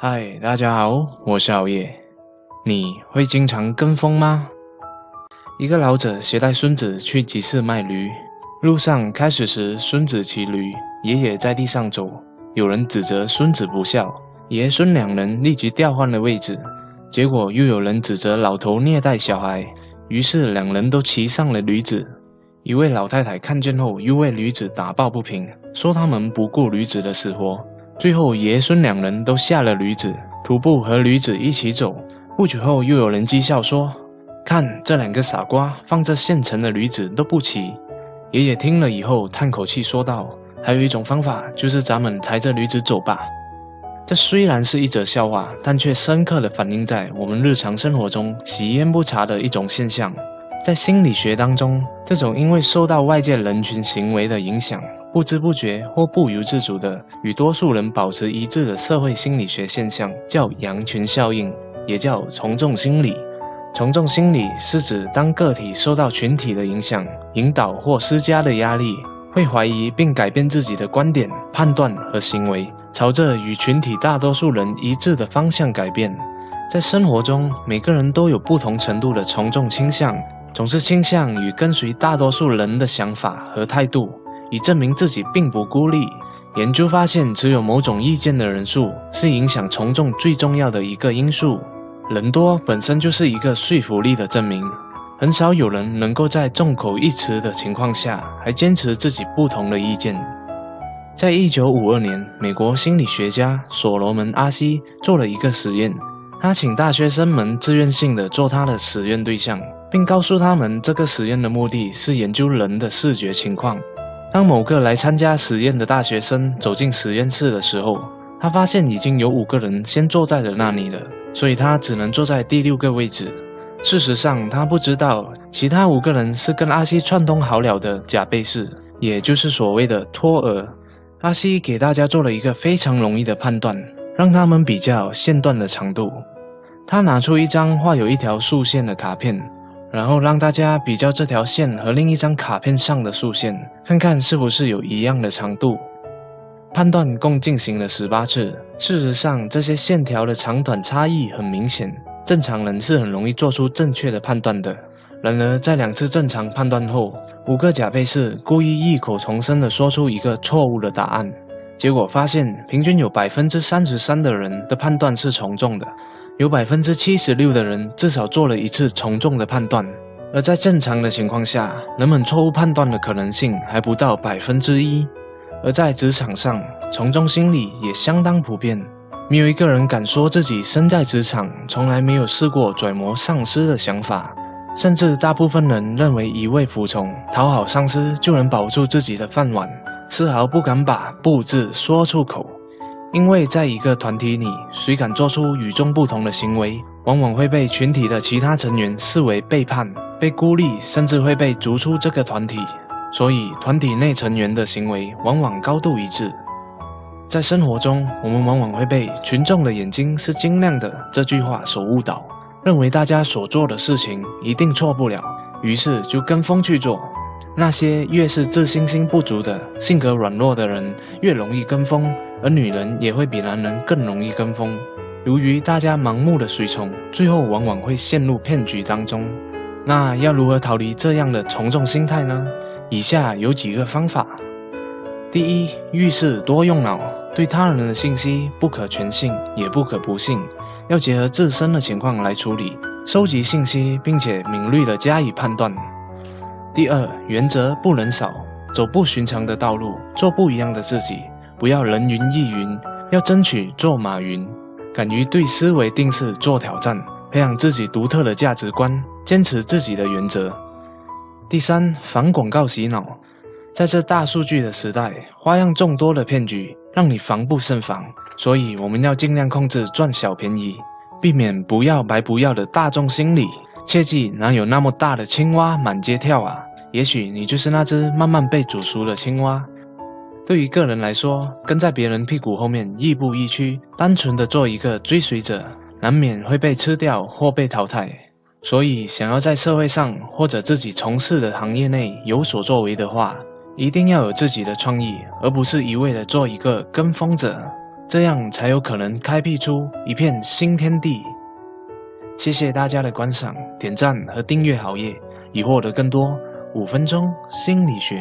嗨，大家好，我是熬夜。你会经常跟风吗？一个老者携带孙子去集市卖驴，路上开始时，孙子骑驴，爷爷在地上走。有人指责孙子不孝，爷孙两人立即调换了位置。结果又有人指责老头虐待小孩，于是两人都骑上了驴子。一位老太太看见后，又为驴子打抱不平，说他们不顾驴子的死活。最后，爷孙两人都下了驴子，徒步和驴子一起走。不久后，又有人讥笑说：“看这两个傻瓜，放这现成的驴子都不骑。”爷爷听了以后，叹口气说道：“还有一种方法，就是咱们抬着驴子走吧。”这虽然是一则笑话，但却深刻地反映在我们日常生活中喜烟不查的一种现象。在心理学当中，这种因为受到外界人群行为的影响，不知不觉或不由自主的与多数人保持一致的社会心理学现象，叫羊群效应，也叫从众心理。从众心理是指当个体受到群体的影响、引导或施加的压力，会怀疑并改变自己的观点、判断和行为。朝着与群体大多数人一致的方向改变。在生活中，每个人都有不同程度的从众倾向，总是倾向于跟随大多数人的想法和态度，以证明自己并不孤立。研究发现，持有某种意见的人数是影响从众最重要的一个因素。人多本身就是一个说服力的证明，很少有人能够在众口一词的情况下还坚持自己不同的意见。在一九五二年，美国心理学家所罗门·阿西做了一个实验。他请大学生们自愿性的做他的实验对象，并告诉他们，这个实验的目的是研究人的视觉情况。当某个来参加实验的大学生走进实验室的时候，他发现已经有五个人先坐在了那里了，所以他只能坐在第六个位置。事实上，他不知道其他五个人是跟阿西串通好了的假被试，也就是所谓的托儿。阿西给大家做了一个非常容易的判断，让他们比较线段的长度。他拿出一张画有一条竖线的卡片，然后让大家比较这条线和另一张卡片上的竖线，看看是不是有一样的长度。判断共进行了十八次，事实上这些线条的长短差异很明显，正常人是很容易做出正确的判断的。然而在两次正常判断后，五个假被试故意异口同声地说出一个错误的答案，结果发现平均有百分之三十三的人的判断是从众的，有百分之七十六的人至少做了一次从众的判断。而在正常的情况下，人们错误判断的可能性还不到百分之一。而在职场上，从众心理也相当普遍，没有一个人敢说自己身在职场从来没有试过揣摩上司的想法。甚至大部分人认为一味服从、讨好上司就能保住自己的饭碗，丝毫不敢把“不”字说出口。因为在一个团体里，谁敢做出与众不同的行为，往往会被群体的其他成员视为背叛、被孤立，甚至会被逐出这个团体。所以，团体内成员的行为往往高度一致。在生活中，我们往往会被“群众的眼睛是晶亮的”这句话所误导。认为大家所做的事情一定错不了，于是就跟风去做。那些越是自信心不足的、性格软弱的人，越容易跟风，而女人也会比男人更容易跟风。由于大家盲目的随从，最后往往会陷入骗局当中。那要如何逃离这样的从众心态呢？以下有几个方法：第一，遇事多用脑，对他人的信息不可全信，也不可不信。要结合自身的情况来处理，收集信息，并且敏锐地加以判断。第二，原则不能少，走不寻常的道路，做不一样的自己，不要人云亦云，要争取做马云，敢于对思维定式做挑战，培养自己独特的价值观，坚持自己的原则。第三，防广告洗脑，在这大数据的时代，花样众多的骗局，让你防不胜防。所以我们要尽量控制赚小便宜，避免不要白不要的大众心理。切记，哪有那么大的青蛙满街跳啊？也许你就是那只慢慢被煮熟的青蛙。对于个人来说，跟在别人屁股后面亦步亦趋，单纯的做一个追随者，难免会被吃掉或被淘汰。所以，想要在社会上或者自己从事的行业内有所作为的话，一定要有自己的创意，而不是一味的做一个跟风者。这样才有可能开辟出一片新天地。谢谢大家的观赏、点赞和订阅好业，以获得更多五分钟心理学。